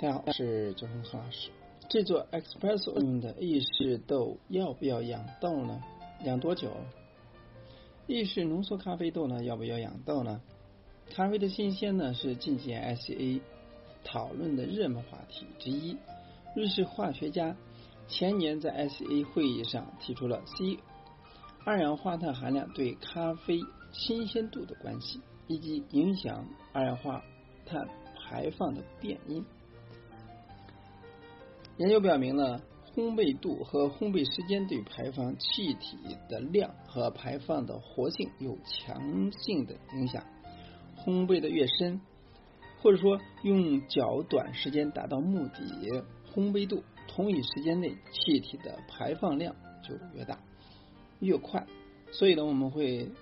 大家好，我是周红何老师。制作 espresso 用的意式豆要不要养豆呢？养多久？意式浓缩咖啡豆呢？要不要养豆呢？咖啡的新鲜呢是近几年 ICA 讨论的热门话题之一。瑞士化学家前年在 ICA 会议上提出了 C 二氧化碳含量对咖啡新鲜度的关系，以及影响二氧化碳排放的变因。研究表明呢，烘焙度和烘焙时间对排放气体的量和排放的活性有强性的影响。烘焙的越深，或者说用较短时间达到目的，烘焙度同一时间内气体的排放量就越大、越快。所以呢，我们会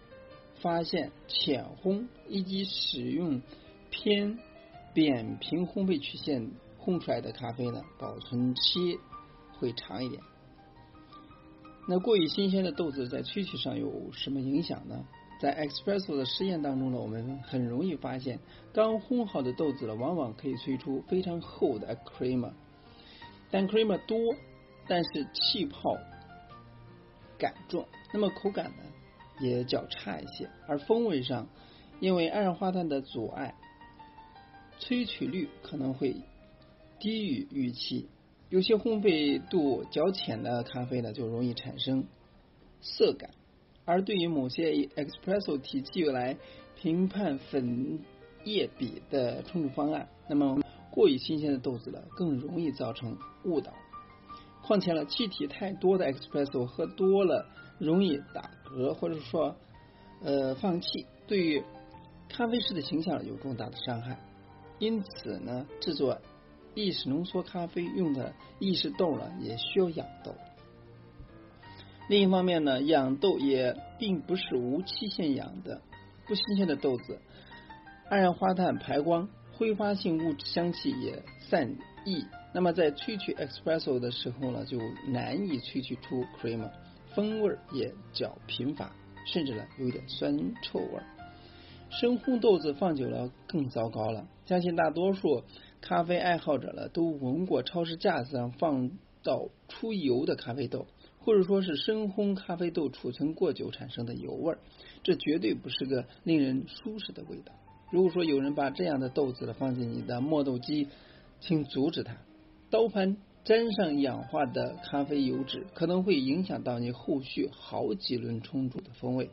发现浅烘以及使用偏扁平烘焙曲线。烘出来的咖啡呢，保存期会长一点。那过于新鲜的豆子在萃取上有什么影响呢？在 espresso 的实验当中呢，我们很容易发现，刚烘好的豆子呢，往往可以萃出非常厚的 cream，但 cream 多，但是气泡感重，那么口感呢也较差一些。而风味上，因为二氧化碳的阻碍，萃取率可能会。低于预期，有些烘焙度较浅的咖啡呢，就容易产生涩感。而对于某些 espresso 体系来评判粉液比的冲煮方案，那么过于新鲜的豆子呢，更容易造成误导。况且呢，气体太多的 espresso 喝多了容易打嗝，或者说呃放气，对于咖啡师的形象有重大的伤害。因此呢，制作。意式浓缩咖啡用的意式豆呢，也需要养豆。另一方面呢，养豆也并不是无期限养的。不新鲜的豆子，二氧化碳排光、挥发性物质香气也散逸。那么在萃取 espresso 的时候呢，就难以萃取出 cream，风味也较贫乏，甚至呢有一点酸臭味。生烘豆子放久了更糟糕了，相信大多数。咖啡爱好者呢，都闻过超市架子上放到出油的咖啡豆，或者说是深烘咖啡豆储存过久产生的油味儿，这绝对不是个令人舒适的味道。如果说有人把这样的豆子放进你的磨豆机，请阻止他。刀盘沾上氧化的咖啡油脂，可能会影响到你后续好几轮冲煮的风味。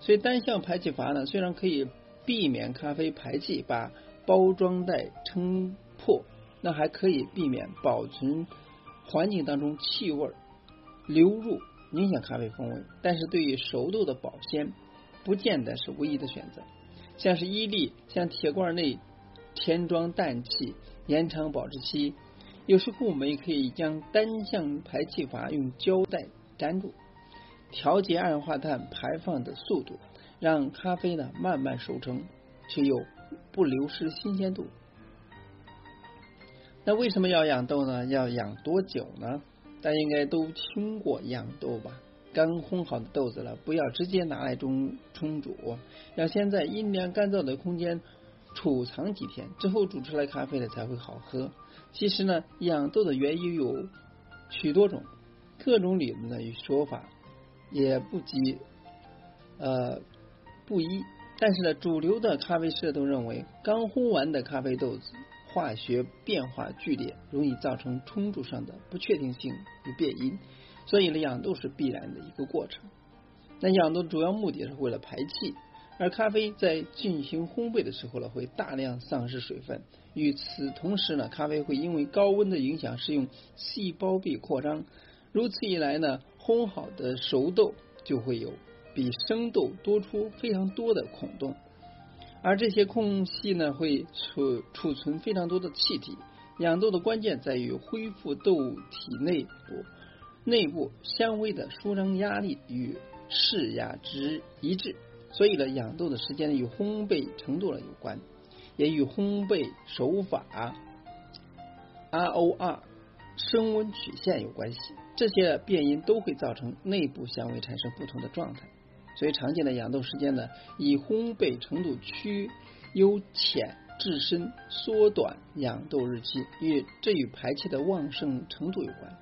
所以单向排气阀呢，虽然可以避免咖啡排气，把包装袋撑破，那还可以避免保存环境当中气味流入，影响咖啡风味。但是对于熟豆的保鲜，不见得是唯一的选择。像是伊利，像铁罐内填装氮气，延长保质期。有时候我们也可以将单向排气阀用胶带粘住，调节二氧化碳排放的速度，让咖啡呢慢慢熟成，却又。不流失新鲜度。那为什么要养豆呢？要养多久呢？大家应该都听过养豆吧？刚烘好的豆子了，不要直接拿来冲冲煮，要先在阴凉干燥的空间储藏几天，之后煮出来咖啡呢才会好喝。其实呢，养豆的原因有许多种，各种理论与说法也不及呃不一。但是呢，主流的咖啡师都认为，刚烘完的咖啡豆子化学变化剧烈，容易造成冲煮上的不确定性与变音，所以呢，养豆是必然的一个过程。那养豆的主要目的是为了排气，而咖啡在进行烘焙的时候呢，会大量丧失水分。与此同时呢，咖啡会因为高温的影响，使用细胞壁扩张，如此一来呢，烘好的熟豆就会有。比生豆多出非常多的孔洞，而这些空隙呢，会储储存非常多的气体。养豆的关键在于恢复豆体内部内部纤维的舒张压力与释压值一致。所以呢，养豆的时间与烘焙程度呢有关，也与烘焙手法 ROR 升温曲线有关系。这些变因都会造成内部纤维产生不同的状态。所以常见的养豆时间呢，以烘焙程度趋优浅至深缩短养豆日期，与这与排气的旺盛程度有关。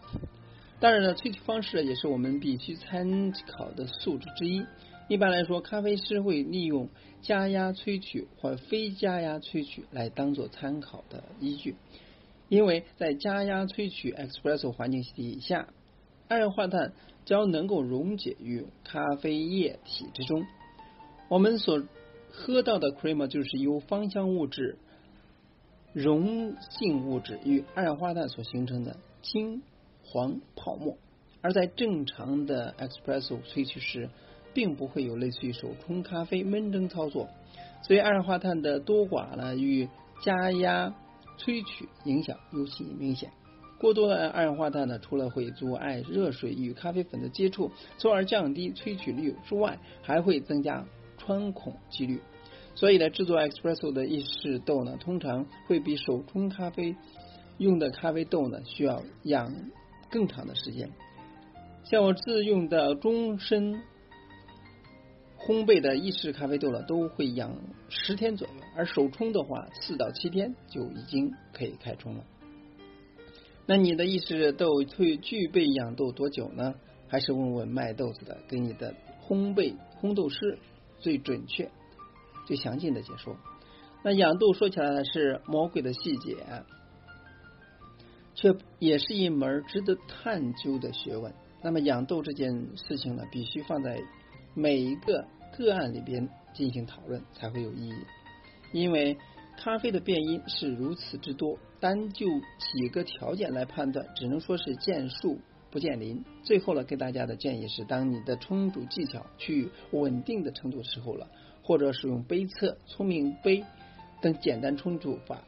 当然了，萃取方式也是我们必须参考的素质之一。一般来说，咖啡师会利用加压萃取或非加压萃取来当做参考的依据，因为在加压萃取 espresso 环境底下，二氧化碳将能够溶解于咖啡液体之中。我们所喝到的 cream 就是由芳香物质、溶性物质与二氧化碳所形成的金黄泡沫，而在正常的 espresso 萃取时，并不会有类似于手冲咖啡闷蒸操作，所以二氧化碳的多寡呢与加压萃取影响尤其明显。过多的二氧化碳呢，除了会阻碍热水与咖啡粉的接触，从而降低萃取率之外，还会增加穿孔几率。所以呢，制作 espresso 的意式豆呢，通常会比手冲咖啡用的咖啡豆呢需要养更长的时间。像我自用的终身。烘焙的意式咖啡豆呢，都会养十天左右，而手冲的话，四到七天就已经可以开冲了。那你的意式豆会具备养豆多久呢？还是问问卖豆子的，给你的烘焙烘豆师最准确、最详尽的解说。那养豆说起来呢，是魔鬼的细节，却也是一门值得探究的学问。那么养豆这件事情呢，必须放在。每一个个案里边进行讨论才会有意义，因为咖啡的变因是如此之多，单就几个条件来判断，只能说是见树不见林。最后呢，给大家的建议是：当你的冲煮技巧去稳定的程度时候了，或者使用杯测、聪明杯等简单冲煮法，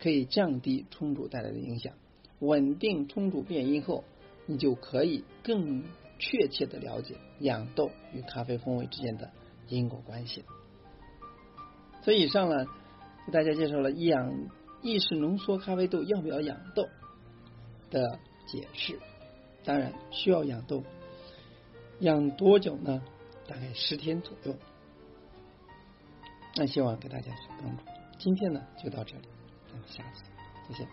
可以降低冲煮带来的影响。稳定冲煮变音后，你就可以更。确切的了解养豆与咖啡风味之间的因果关系。所以以上呢，给大家介绍了养意式浓缩咖啡豆要不要养豆的解释。当然需要养豆，养多久呢？大概十天左右。那希望给大家帮助。今天呢就到这里，咱们下次再见。